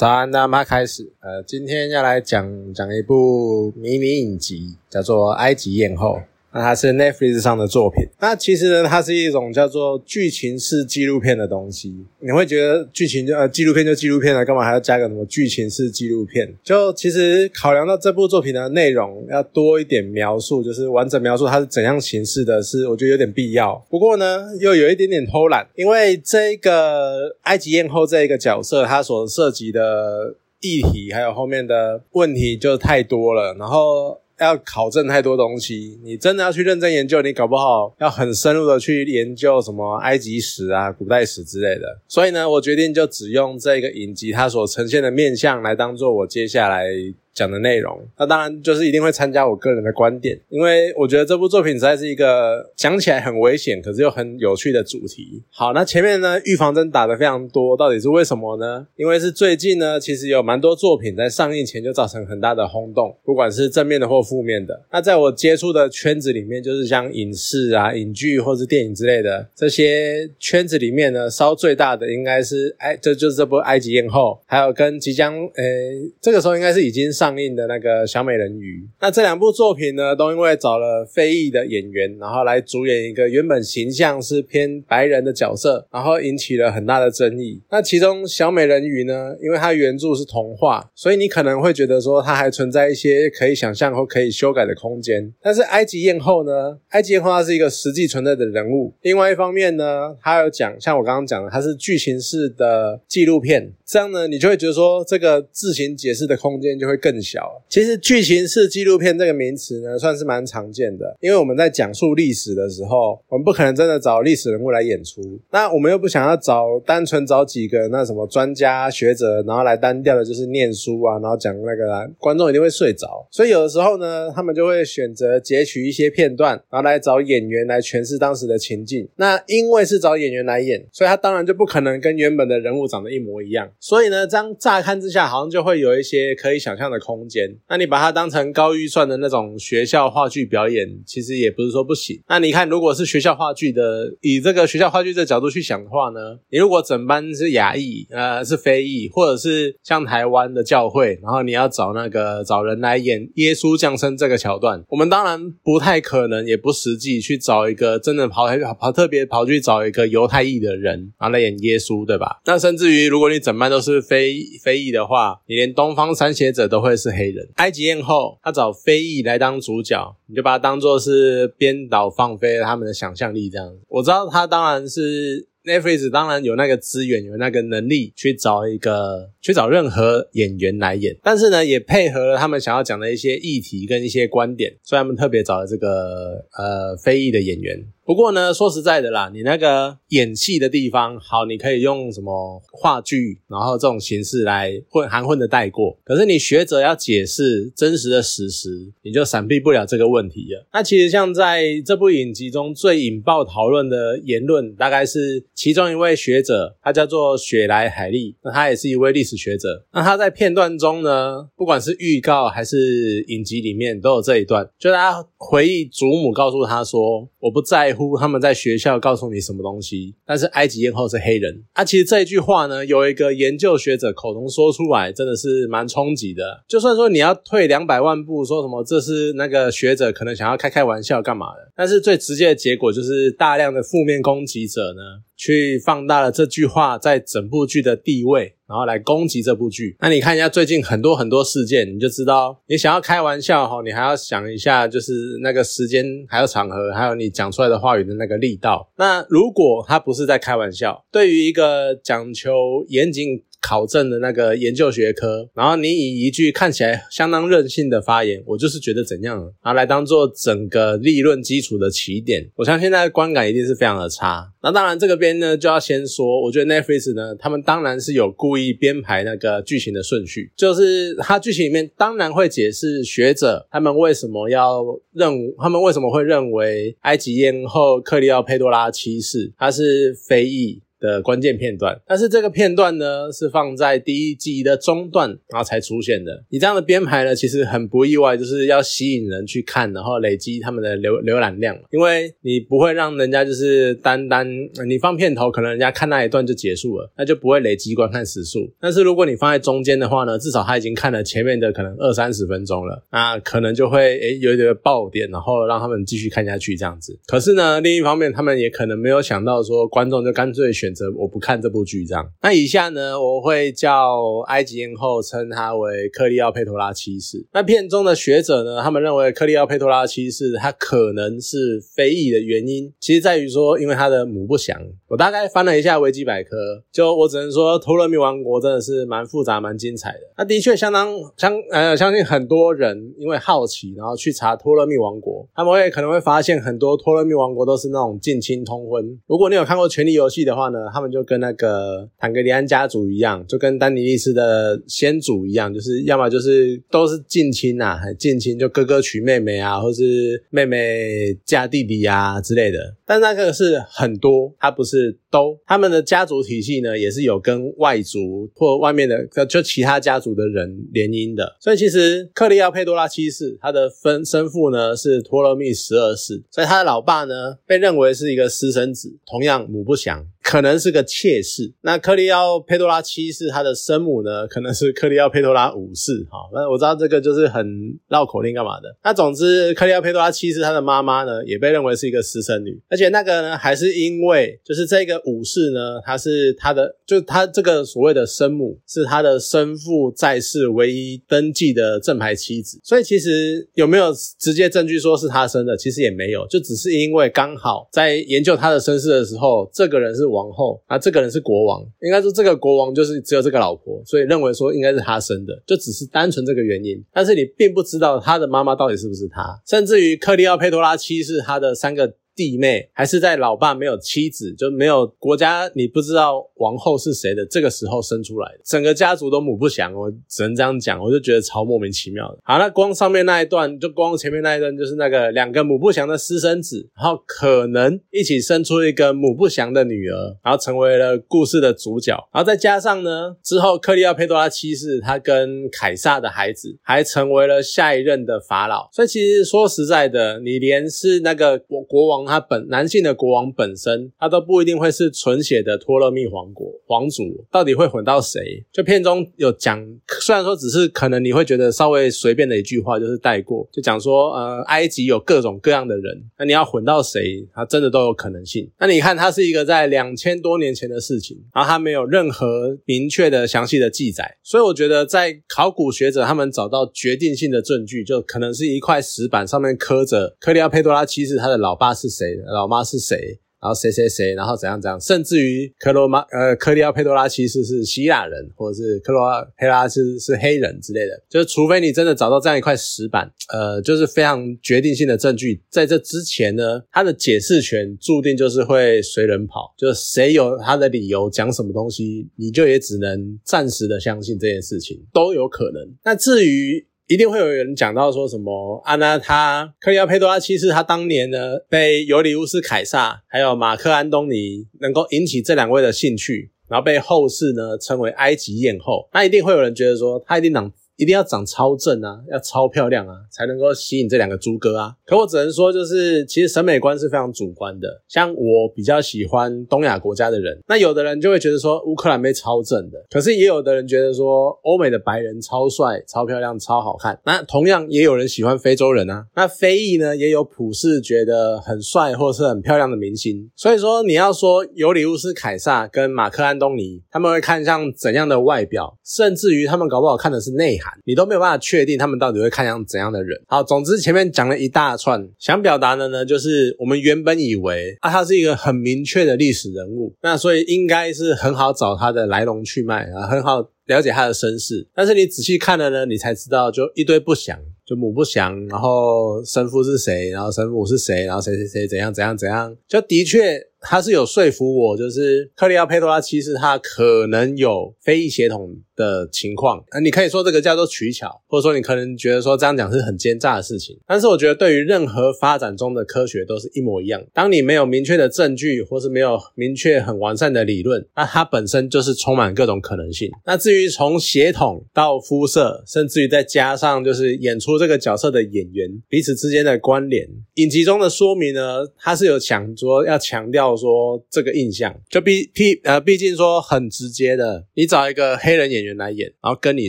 早安，那么开始。呃，今天要来讲讲一部迷你影集，叫做《埃及艳后》。那它是 Netflix 上的作品。那其实呢，它是一种叫做剧情式纪录片的东西。你会觉得剧情就呃纪录片就纪录片了，干嘛还要加个什么剧情式纪录片？就其实考量到这部作品的内容要多一点描述，就是完整描述它是怎样形式的，是我觉得有点必要。不过呢，又有一点点偷懒，因为这个埃及艳后这一个角色，它所涉及的议题还有后面的问题就太多了，然后。要考证太多东西，你真的要去认真研究，你搞不好要很深入的去研究什么埃及史啊、古代史之类的。所以呢，我决定就只用这个影集它所呈现的面相来当做我接下来。讲的内容，那当然就是一定会参加我个人的观点，因为我觉得这部作品实在是一个讲起来很危险，可是又很有趣的主题。好，那前面呢预防针打的非常多，到底是为什么呢？因为是最近呢，其实有蛮多作品在上映前就造成很大的轰动，不管是正面的或负面的。那在我接触的圈子里面，就是像影视啊、影剧或是电影之类的这些圈子里面呢，烧最大的应该是哎，这就是这部《埃及艳后》，还有跟即将诶，这个时候应该是已经。上映的那个小美人鱼，那这两部作品呢，都因为找了非裔的演员，然后来主演一个原本形象是偏白人的角色，然后引起了很大的争议。那其中小美人鱼呢，因为它原著是童话，所以你可能会觉得说它还存在一些可以想象或可以修改的空间。但是埃及艳后呢，埃及艳后它是一个实际存在的人物。另外一方面呢，它有讲，像我刚刚讲的，它是剧情式的纪录片，这样呢，你就会觉得说这个自行解释的空间就会更。更小。其实剧情式纪录片这个名词呢，算是蛮常见的。因为我们在讲述历史的时候，我们不可能真的找历史人物来演出。那我们又不想要找单纯找几个那什么专家学者，然后来单调的就是念书啊，然后讲那个观众一定会睡着。所以有的时候呢，他们就会选择截取一些片段，然后来找演员来诠释当时的情境。那因为是找演员来演，所以他当然就不可能跟原本的人物长得一模一样。所以呢，这样乍看之下，好像就会有一些可以想象的。空间，那你把它当成高预算的那种学校话剧表演，其实也不是说不行。那你看，如果是学校话剧的，以这个学校话剧这角度去想的话呢，你如果整班是亚裔，呃，是非裔，或者是像台湾的教会，然后你要找那个找人来演耶稣降生这个桥段，我们当然不太可能，也不实际去找一个真的跑跑特别跑去找一个犹太裔的人，然后来演耶稣，对吧？那甚至于如果你整班都是非非裔的话，你连东方三写者都会。会是黑人，埃及艳后，他找非裔来当主角，你就把它当做是编导放飞了他们的想象力这样子。我知道他当然是 Netflix，当然有那个资源，有那个能力去找一个去找任何演员来演，但是呢，也配合了他们想要讲的一些议题跟一些观点，所以他们特别找了这个呃非裔的演员。不过呢，说实在的啦，你那个演戏的地方好，你可以用什么话剧，然后这种形式来混含混的带过。可是你学者要解释真实的史实，你就闪避不了这个问题了。那其实像在这部影集中最引爆讨论的言论，大概是其中一位学者，他叫做雪莱海利，那他也是一位历史学者。那他在片段中呢，不管是预告还是影集里面，都有这一段，就他回忆祖母告诉他说：“我不在乎。”他们在学校告诉你什么东西，但是埃及艳后是黑人啊。其实这一句话呢，有一个研究学者口中说出来，真的是蛮冲击的。就算说你要退两百万步，说什么这是那个学者可能想要开开玩笑干嘛的，但是最直接的结果就是大量的负面攻击者呢。去放大了这句话在整部剧的地位，然后来攻击这部剧。那你看一下最近很多很多事件，你就知道，你想要开玩笑哈，你还要想一下，就是那个时间、还有场合，还有你讲出来的话语的那个力道。那如果他不是在开玩笑，对于一个讲求严谨。考证的那个研究学科，然后你以一句看起来相当任性的发言，我就是觉得怎样，然后来当做整个立论基础的起点，我相信现在观感一定是非常的差。那当然这个边呢就要先说，我觉得 Netflix 呢，他们当然是有故意编排那个剧情的顺序，就是它剧情里面当然会解释学者他们为什么要认，他们为什么会认为埃及艳后克利奥佩多拉七世她是非裔。的关键片段，但是这个片段呢是放在第一季的中段，然后才出现的。你这样的编排呢，其实很不意外，就是要吸引人去看，然后累积他们的浏浏览量，因为你不会让人家就是单单你放片头，可能人家看那一段就结束了，那就不会累积观看时数。但是如果你放在中间的话呢，至少他已经看了前面的可能二三十分钟了，那可能就会诶有一点爆点，然后让他们继续看下去这样子。可是呢，另一方面他们也可能没有想到说观众就干脆选选择我不看这部剧这样。那以下呢，我会叫埃及艳后称他为克利奥佩托拉七世。那片中的学者呢，他们认为克利奥佩托拉七世他可能是非裔的原因，其实在于说因为他的母不详。我大概翻了一下维基百科，就我只能说托勒密王国真的是蛮复杂、蛮精彩的。那的确相当相呃，相信很多人因为好奇，然后去查托勒密王国，他们会可能会发现很多托勒密王国都是那种近亲通婚。如果你有看过《权力游戏》的话呢，他们就跟那个坦格里安家族一样，就跟丹尼利斯的先祖一样，就是要么就是都是近亲呐，近亲就哥哥娶妹妹啊，或是妹妹嫁弟弟啊之类的。但那个是很多，它不是都。他们的家族体系呢，也是有跟外族或外面的就其他家族的人联姻的。所以其实克利奥佩多拉七世他的分生父呢是托勒密十二世，所以他的老爸呢被认为是一个私生子，同样母不详。可能是个妾室。那克利奥佩多拉七世他的生母呢，可能是克利奥佩多拉五世。哈，那我知道这个就是很绕口令干嘛的。那总之，克利奥佩多拉七世他的妈妈呢，也被认为是一个私生女。而且那个呢，还是因为就是这个武士呢，他是他的，就他这个所谓的生母是他的生父在世唯一登记的正牌妻子。所以其实有没有直接证据说是他生的，其实也没有，就只是因为刚好在研究他的身世的时候，这个人是王。后啊，这个人是国王，应该说这个国王就是只有这个老婆，所以认为说应该是他生的，就只是单纯这个原因。但是你并不知道他的妈妈到底是不是他，甚至于克利奥佩托拉七世他的三个。弟妹还是在老爸没有妻子，就没有国家，你不知道王后是谁的这个时候生出来的，整个家族都母不详，我只能这样讲，我就觉得超莫名其妙的。好，那光上面那一段，就光前面那一段，就是那个两个母不详的私生子，然后可能一起生出一个母不详的女儿，然后成为了故事的主角，然后再加上呢，之后克利奥佩多拉七世他跟凯撒的孩子还成为了下一任的法老，所以其实说实在的，你连是那个国国王。他本男性的国王本身，他都不一定会是纯血的托勒密王国皇族，到底会混到谁？就片中有讲，虽然说只是可能你会觉得稍微随便的一句话，就是带过，就讲说，呃，埃及有各种各样的人，那你要混到谁，他真的都有可能性。那你看，它是一个在两千多年前的事情，然后它没有任何明确的详细的记载，所以我觉得在考古学者他们找到决定性的证据，就可能是一块石板上面刻着克利奥佩多拉七世他的老爸是。谁老妈是谁？然后谁谁谁？然后怎样怎样？甚至于克罗马呃，克利奥佩多拉其实是希腊人，或者是克罗佩拉是是黑人之类的。就是除非你真的找到这样一块石板，呃，就是非常决定性的证据，在这之前呢，他的解释权注定就是会随人跑。就是谁有他的理由讲什么东西，你就也只能暂时的相信这件事情都有可能。那至于。一定会有人讲到说什么啊？那他克里奥佩多拉七世他当年呢被尤里乌斯凯撒还有马克安东尼能够引起这两位的兴趣，然后被后世呢称为埃及艳后。那一定会有人觉得说他一定长。一定要长超正啊，要超漂亮啊，才能够吸引这两个猪哥啊。可我只能说，就是其实审美观是非常主观的。像我比较喜欢东亚国家的人，那有的人就会觉得说乌克兰妹超正的，可是也有的人觉得说欧美的白人超帅、超漂亮、超好看。那同样也有人喜欢非洲人啊。那非裔呢，也有普世觉得很帅或是很漂亮的明星。所以说，你要说尤里乌斯凯撒跟马克安东尼，他们会看上怎样的外表，甚至于他们搞不好看的是内涵。你都没有办法确定他们到底会看上怎样的人。好，总之前面讲了一大串，想表达的呢，就是我们原本以为啊，他是一个很明确的历史人物，那所以应该是很好找他的来龙去脉啊，很好了解他的身世。但是你仔细看了呢，你才知道，就一堆不详，就母不详，然后生父是谁，然后生母是谁，然后谁谁谁怎样怎样怎样，就的确。他是有说服我，就是克利奥佩托拉其实他可能有非裔血统的情况。啊，你可以说这个叫做取巧，或者说你可能觉得说这样讲是很奸诈的事情。但是我觉得对于任何发展中的科学都是一模一样。当你没有明确的证据，或是没有明确很完善的理论，那它本身就是充满各种可能性。那至于从血统到肤色，甚至于再加上就是演出这个角色的演员彼此之间的关联，影集中的说明呢，它是有想说要强调。说这个印象，就毕毕呃，毕竟说很直接的，你找一个黑人演员来演，然后跟你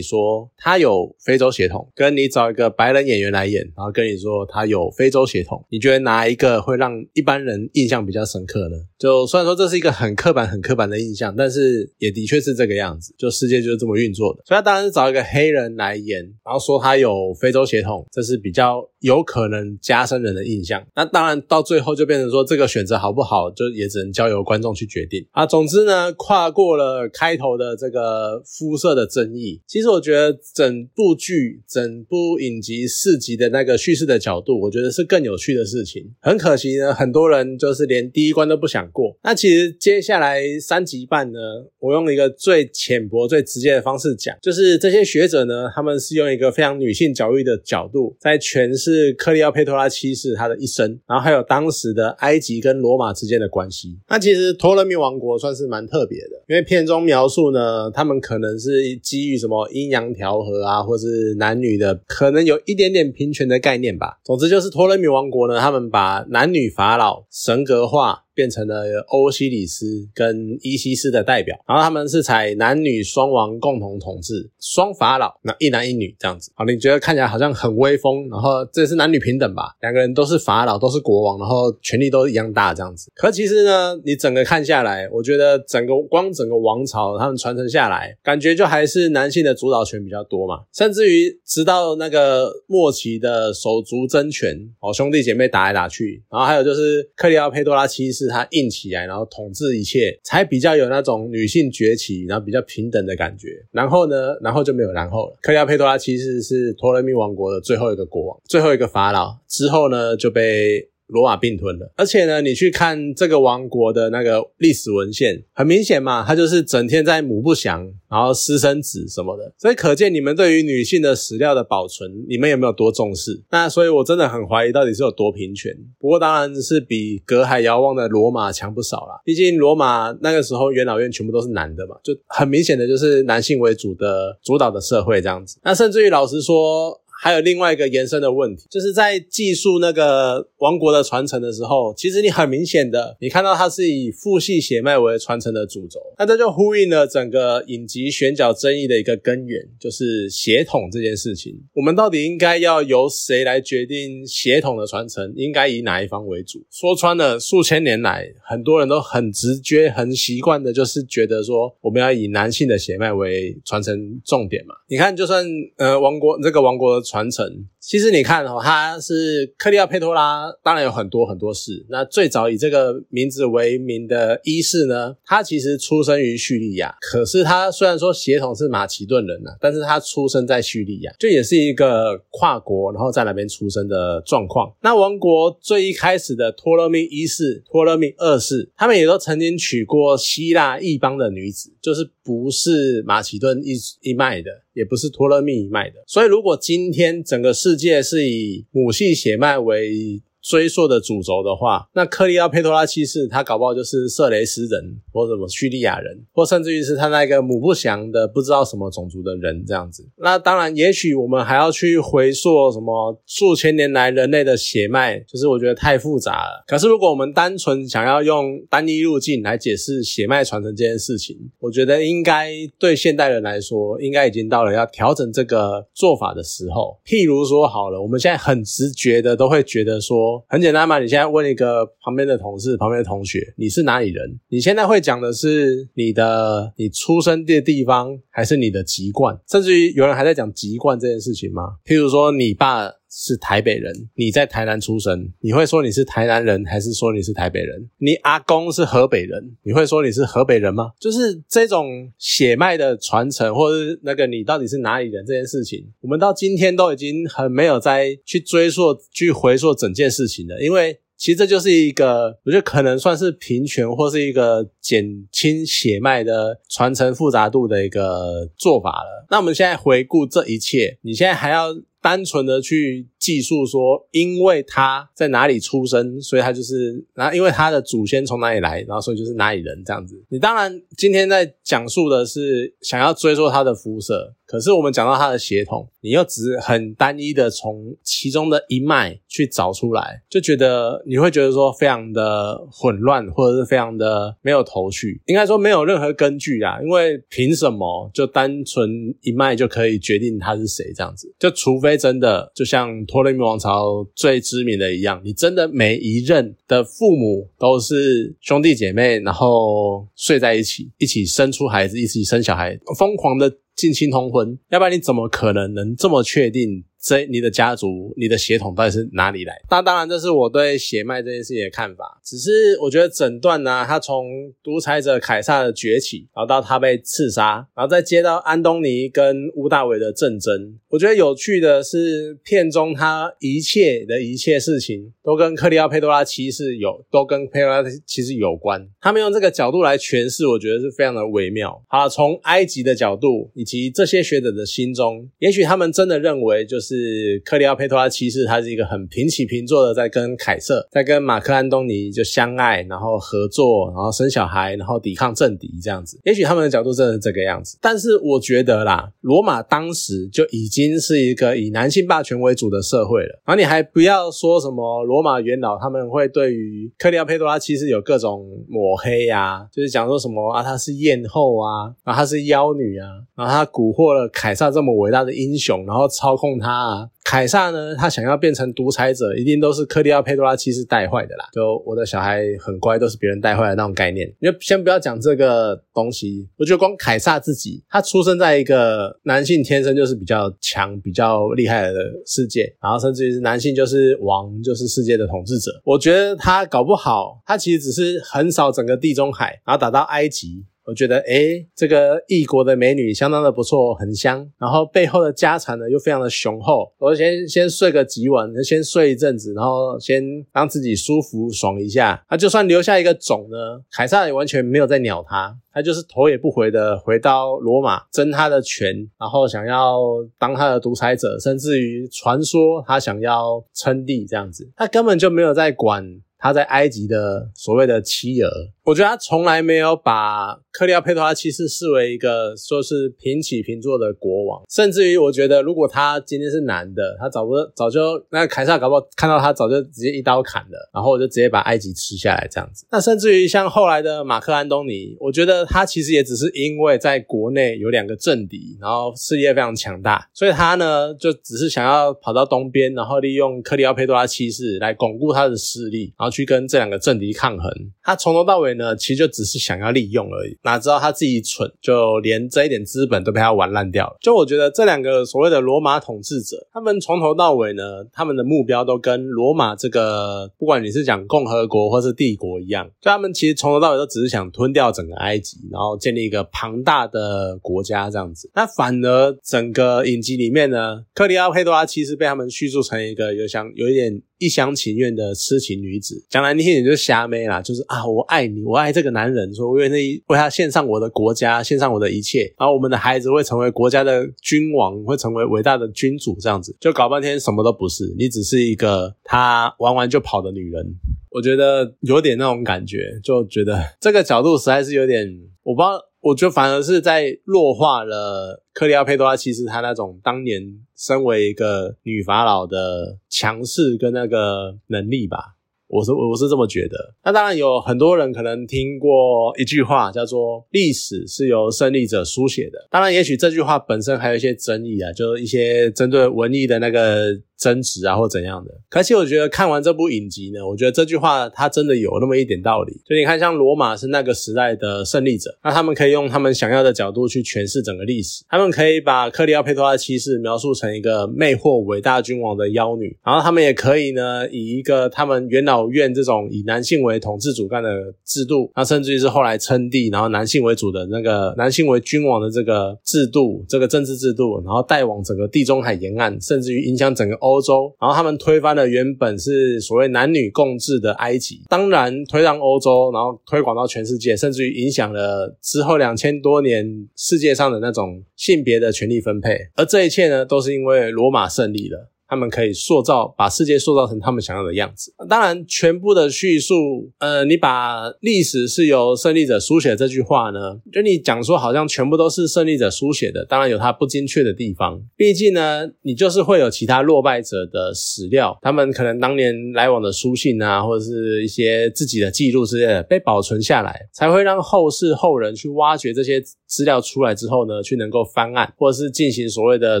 说他有非洲血统，跟你找一个白人演员来演，然后跟你说他有非洲血统，你觉得哪一个会让一般人印象比较深刻呢？就虽然说这是一个很刻板、很刻板的印象，但是也的确是这个样子，就世界就是这么运作的。所以他当然是找一个黑人来演，然后说他有非洲血统，这是比较有可能加深人的印象。那当然到最后就变成说这个选择好不好，就。也只能交由观众去决定啊。总之呢，跨过了开头的这个肤色的争议，其实我觉得整部剧、整部影集四集的那个叙事的角度，我觉得是更有趣的事情。很可惜呢，很多人就是连第一关都不想过。那其实接下来三集半呢，我用一个最浅薄、最直接的方式讲，就是这些学者呢，他们是用一个非常女性角育的角度，在诠释克利奥佩托拉七世他的一生，然后还有当时的埃及跟罗马之间的关。关系，那其实托勒密王国算是蛮特别的，因为片中描述呢，他们可能是基于什么阴阳调和啊，或是男女的可能有一点点平权的概念吧。总之就是托勒密王国呢，他们把男女法老神格化。变成了欧西里斯跟伊西斯的代表，然后他们是采男女双王共同统治，双法老，那一男一女这样子。好，你觉得看起来好像很威风，然后这是男女平等吧？两个人都是法老，都是国王，然后权力都一样大这样子。可其实呢，你整个看下来，我觉得整个光整个王朝他们传承下来，感觉就还是男性的主导权比较多嘛。甚至于直到那个末期的手足争权，哦兄弟姐妹打来打去，然后还有就是克里奥佩多拉七世。是它硬起来，然后统治一切，才比较有那种女性崛起，然后比较平等的感觉。然后呢，然后就没有然后了。克里奥佩托拉其实是托勒密王国的最后一个国王，最后一个法老。之后呢，就被。罗马并吞了，而且呢，你去看这个王国的那个历史文献，很明显嘛，他就是整天在母不祥，然后私生子什么的，所以可见你们对于女性的史料的保存，你们有没有多重视？那所以我真的很怀疑到底是有多平权。不过当然是比隔海遥望的罗马强不少啦，毕竟罗马那个时候元老院全部都是男的嘛，就很明显的就是男性为主的主导的社会这样子。那甚至于老实说。还有另外一个延伸的问题，就是在记述那个王国的传承的时候，其实你很明显的，你看到它是以父系血脉为传承的主轴，那这就呼应了整个影集选角争议的一个根源，就是血统这件事情。我们到底应该要由谁来决定血统的传承？应该以哪一方为主？说穿了，数千年来，很多人都很直觉、很习惯的，就是觉得说，我们要以男性的血脉为传承重点嘛。你看，就算呃王国这个王国的。传承，其实你看哦，他是克利奥佩托拉，当然有很多很多世。那最早以这个名字为名的一世呢，他其实出生于叙利亚，可是他虽然说血统是马其顿人呢，但是他出生在叙利亚，就也是一个跨国，然后在那边出生的状况。那王国最一开始的托勒密一世、托勒密二世，他们也都曾经娶过希腊异邦的女子，就是不是马其顿一一脉的。也不是托勒密一脉的，所以如果今天整个世世界是以母系血脉为。追溯的主轴的话，那克利奥佩托拉七世他搞不好就是色雷斯人，或什么叙利亚人，或甚至于是他那个母不详的不知道什么种族的人这样子。那当然，也许我们还要去回溯什么数千年来人类的血脉，就是我觉得太复杂了。可是如果我们单纯想要用单一路径来解释血脉传承这件事情，我觉得应该对现代人来说，应该已经到了要调整这个做法的时候。譬如说，好了，我们现在很直觉的都会觉得说。很简单嘛，你现在问一个旁边的同事、旁边的同学，你是哪里人？你现在会讲的是你的你出生的地方，还是你的籍贯？甚至于有人还在讲籍贯这件事情吗？譬如说，你爸。是台北人，你在台南出生，你会说你是台南人，还是说你是台北人？你阿公是河北人，你会说你是河北人吗？就是这种血脉的传承，或者是那个你到底是哪里人这件事情，我们到今天都已经很没有再去追溯、去回溯整件事情了，因为。其实这就是一个，我觉得可能算是平权或是一个减轻血脉的传承复杂度的一个做法了。那我们现在回顾这一切，你现在还要单纯的去。记述说，因为他在哪里出生，所以他就是，然后因为他的祖先从哪里来，然后所以就是哪里人这样子。你当然今天在讲述的是想要追溯他的肤色，可是我们讲到他的血统，你又只很单一的从其中的一脉去找出来，就觉得你会觉得说非常的混乱，或者是非常的没有头绪，应该说没有任何根据啊。因为凭什么就单纯一脉就可以决定他是谁这样子？就除非真的就像。托勒密王朝最知名的一样，你真的每一任的父母都是兄弟姐妹，然后睡在一起，一起生出孩子，一起生小孩，疯狂的近亲通婚，要不然你怎么可能能这么确定？这你的家族、你的血统到底是哪里来？那当然，这是我对血脉这件事情的看法。只是我觉得整段呢，他从独裁者凯撒的崛起，然后到他被刺杀，然后再接到安东尼跟乌大维的战争。我觉得有趣的是，片中他一切的一切事情都跟克里奥佩多拉七世有，都跟佩多拉七世有关。他们用这个角度来诠释，我觉得是非常的微妙。好，从埃及的角度，以及这些学者的心中，也许他们真的认为就是。是克里奥佩托拉七世，他是一个很平起平坐的，在跟凯瑟，在跟马克安东尼就相爱，然后合作，然后生小孩，然后抵抗政敌这样子。也许他们的角度真的是这个样子，但是我觉得啦，罗马当时就已经是一个以男性霸权为主的社会了。然后你还不要说什么罗马元老他们会对于克里奥佩托拉七世有各种抹黑呀，就是讲说什么啊，她是艳后啊，然后她是妖女啊，然后她蛊惑了凯撒这么伟大的英雄，然后操控他。啊，凯撒呢？他想要变成独裁者，一定都是克利奥佩多拉七世带坏的啦。就我的小孩很乖，都是别人带坏的那种概念。你就先不要讲这个东西，我觉得光凯撒自己，他出生在一个男性天生就是比较强、比较厉害的世界，然后甚至于男性就是王，就是世界的统治者。我觉得他搞不好，他其实只是横扫整个地中海，然后打到埃及。我觉得，诶这个异国的美女相当的不错，很香。然后背后的家产呢，又非常的雄厚。我先先睡个几晚，先睡一阵子，然后先让自己舒服爽一下。他就算留下一个种呢，凯撒也完全没有在鸟他，他就是头也不回的回到罗马争他的权，然后想要当他的独裁者，甚至于传说他想要称帝这样子，他根本就没有在管他在埃及的所谓的妻儿。我觉得他从来没有把克里奥佩托拉七世视为一个说是平起平坐的国王，甚至于我觉得，如果他今天是男的，他早不早就那凯撒搞不好看到他早就直接一刀砍了，然后我就直接把埃及吃下来这样子。那甚至于像后来的马克安东尼，我觉得他其实也只是因为在国内有两个政敌，然后事业非常强大，所以他呢就只是想要跑到东边，然后利用克里奥佩托拉七世来巩固他的势力，然后去跟这两个政敌抗衡。他从头到尾。呢，其实就只是想要利用而已，哪知道他自己蠢，就连这一点资本都被他玩烂掉了。就我觉得这两个所谓的罗马统治者，他们从头到尾呢，他们的目标都跟罗马这个，不管你是讲共和国或是帝国一样，就他们其实从头到尾都只是想吞掉整个埃及，然后建立一个庞大的国家这样子。那反而整个影集里面呢，克里奥佩多拉其实被他们叙述成一个有想有一点。一厢情愿的痴情女子，讲难听点就是瞎妹啦，就是啊，我爱你，我爱这个男人，说我愿意为他献上我的国家，献上我的一切，然后我们的孩子会成为国家的君王，会成为伟大的君主，这样子。就搞半天什么都不是，你只是一个他玩完就跑的女人，我觉得有点那种感觉，就觉得这个角度实在是有点，我不知道。我觉得反而是在弱化了克里奥佩多拉，其实她那种当年身为一个女法老的强势跟那个能力吧，我是我是这么觉得。那当然有很多人可能听过一句话，叫做“历史是由胜利者书写的”。当然，也许这句话本身还有一些争议啊，就是一些针对文艺的那个。争执啊，或怎样的？可是我觉得看完这部影集呢，我觉得这句话它真的有那么一点道理。就你看，像罗马是那个时代的胜利者，那他们可以用他们想要的角度去诠释整个历史。他们可以把克里奥佩托拉七世描述成一个魅惑伟大君王的妖女，然后他们也可以呢，以一个他们元老院这种以男性为统治主干的制度，那甚至于是后来称帝，然后男性为主的那个男性为君王的这个制度，这个政治制度，然后带往整个地中海沿岸，甚至于影响整个欧。欧洲，然后他们推翻了原本是所谓男女共治的埃及，当然推让欧洲，然后推广到全世界，甚至于影响了之后两千多年世界上的那种性别的权利分配。而这一切呢，都是因为罗马胜利了。他们可以塑造，把世界塑造成他们想要的样子。当然，全部的叙述，呃，你把历史是由胜利者书写这句话呢，就你讲说好像全部都是胜利者书写的，当然有它不精确的地方。毕竟呢，你就是会有其他落败者的史料，他们可能当年来往的书信啊，或者是一些自己的记录之类的被保存下来，才会让后世后人去挖掘这些资料出来之后呢，去能够翻案，或者是进行所谓的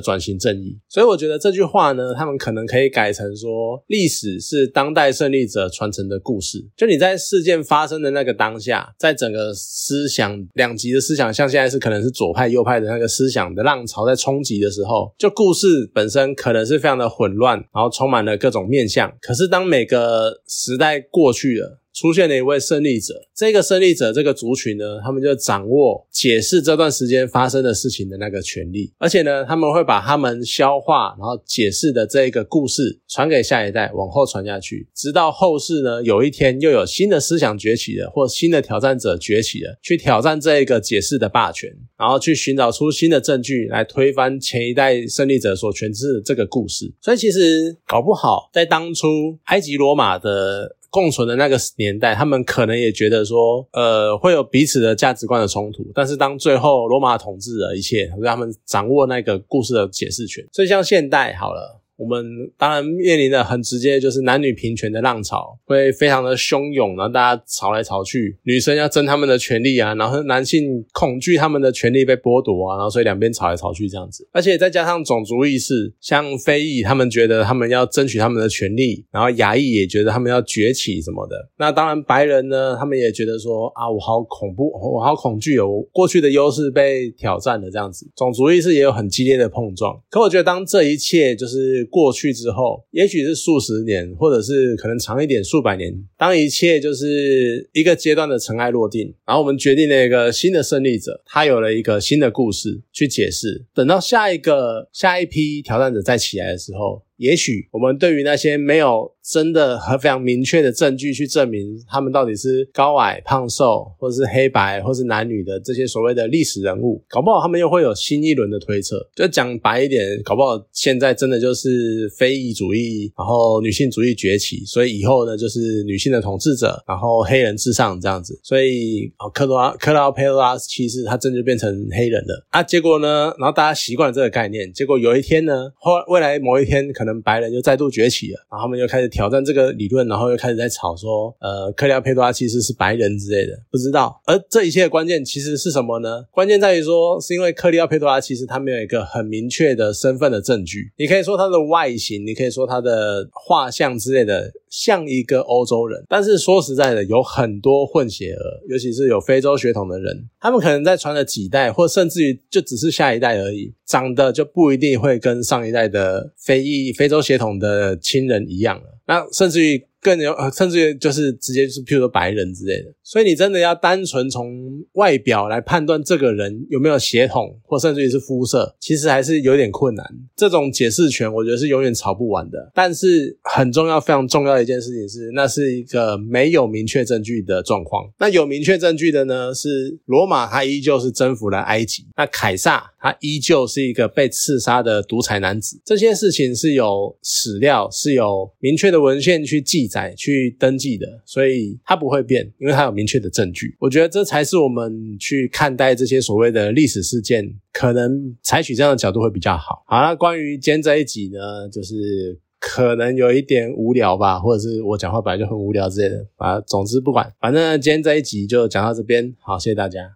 转型正义。所以我觉得这句话呢。他们可能可以改成说，历史是当代胜利者传承的故事。就你在事件发生的那个当下，在整个思想两极的思想，像现在是可能是左派右派的那个思想的浪潮在冲击的时候，就故事本身可能是非常的混乱，然后充满了各种面相。可是当每个时代过去了。出现了一位胜利者，这个胜利者这个族群呢，他们就掌握解释这段时间发生的事情的那个权利，而且呢，他们会把他们消化然后解释的这一个故事传给下一代，往后传下去，直到后世呢，有一天又有新的思想崛起了，或新的挑战者崛起了，去挑战这一个解释的霸权，然后去寻找出新的证据来推翻前一代胜利者所诠释的这个故事。所以其实搞不好在当初埃及罗马的。共存的那个年代，他们可能也觉得说，呃，会有彼此的价值观的冲突。但是当最后罗马统治了一切，让他们掌握那个故事的解释权。所以像现代好了。我们当然面临的很直接，就是男女平权的浪潮会非常的汹涌，然后大家吵来吵去，女生要争他们的权利啊，然后男性恐惧他们的权利被剥夺啊，然后所以两边吵来吵去这样子，而且再加上种族意识，像非裔他们觉得他们要争取他们的权利，然后亚裔也觉得他们要崛起什么的，那当然白人呢，他们也觉得说啊，我好恐怖，我好恐惧哦，过去的优势被挑战了这样子，种族意识也有很激烈的碰撞。可我觉得当这一切就是。过去之后，也许是数十年，或者是可能长一点，数百年。当一切就是一个阶段的尘埃落定，然后我们决定了一个新的胜利者，他有了一个新的故事去解释。等到下一个下一批挑战者再起来的时候。也许我们对于那些没有真的和非常明确的证据去证明他们到底是高矮胖瘦，或者是黑白，或是男女的这些所谓的历史人物，搞不好他们又会有新一轮的推测。就讲白一点，搞不好现在真的就是非裔主义，然后女性主义崛起，所以以后呢就是女性的统治者，然后黑人至上这样子。所以哦，克罗克劳佩拉斯骑士他真就变成黑人了啊！结果呢，然后大家习惯了这个概念，结果有一天呢，后未来某一天可能。白人又再度崛起了，然后他们又开始挑战这个理论，然后又开始在吵说，呃，克里奥佩多拉其实是白人之类的，不知道。而这一切的关键其实是什么呢？关键在于说，是因为克里奥佩多拉其实他没有一个很明确的身份的证据。你可以说他的外形，你可以说他的画像之类的。像一个欧洲人，但是说实在的，有很多混血儿，尤其是有非洲血统的人，他们可能在传了几代，或甚至于就只是下一代而已，长得就不一定会跟上一代的非裔、非洲血统的亲人一样了。那甚至于。更有呃，甚至于就是直接就是，譬如说白人之类的，所以你真的要单纯从外表来判断这个人有没有血统，或甚至于是肤色，其实还是有点困难。这种解释权，我觉得是永远吵不完的。但是很重要、非常重要的一件事情是，那是一个没有明确证据的状况。那有明确证据的呢，是罗马，它依旧是征服了埃及；那凯撒，他依旧是一个被刺杀的独裁男子。这些事情是有史料，是有明确的文献去记。在去登记的，所以它不会变，因为它有明确的证据。我觉得这才是我们去看待这些所谓的历史事件，可能采取这样的角度会比较好。好那关于今天这一集呢，就是可能有一点无聊吧，或者是我讲话本来就很无聊之类的。啊，总之不管，反正今天这一集就讲到这边。好，谢谢大家。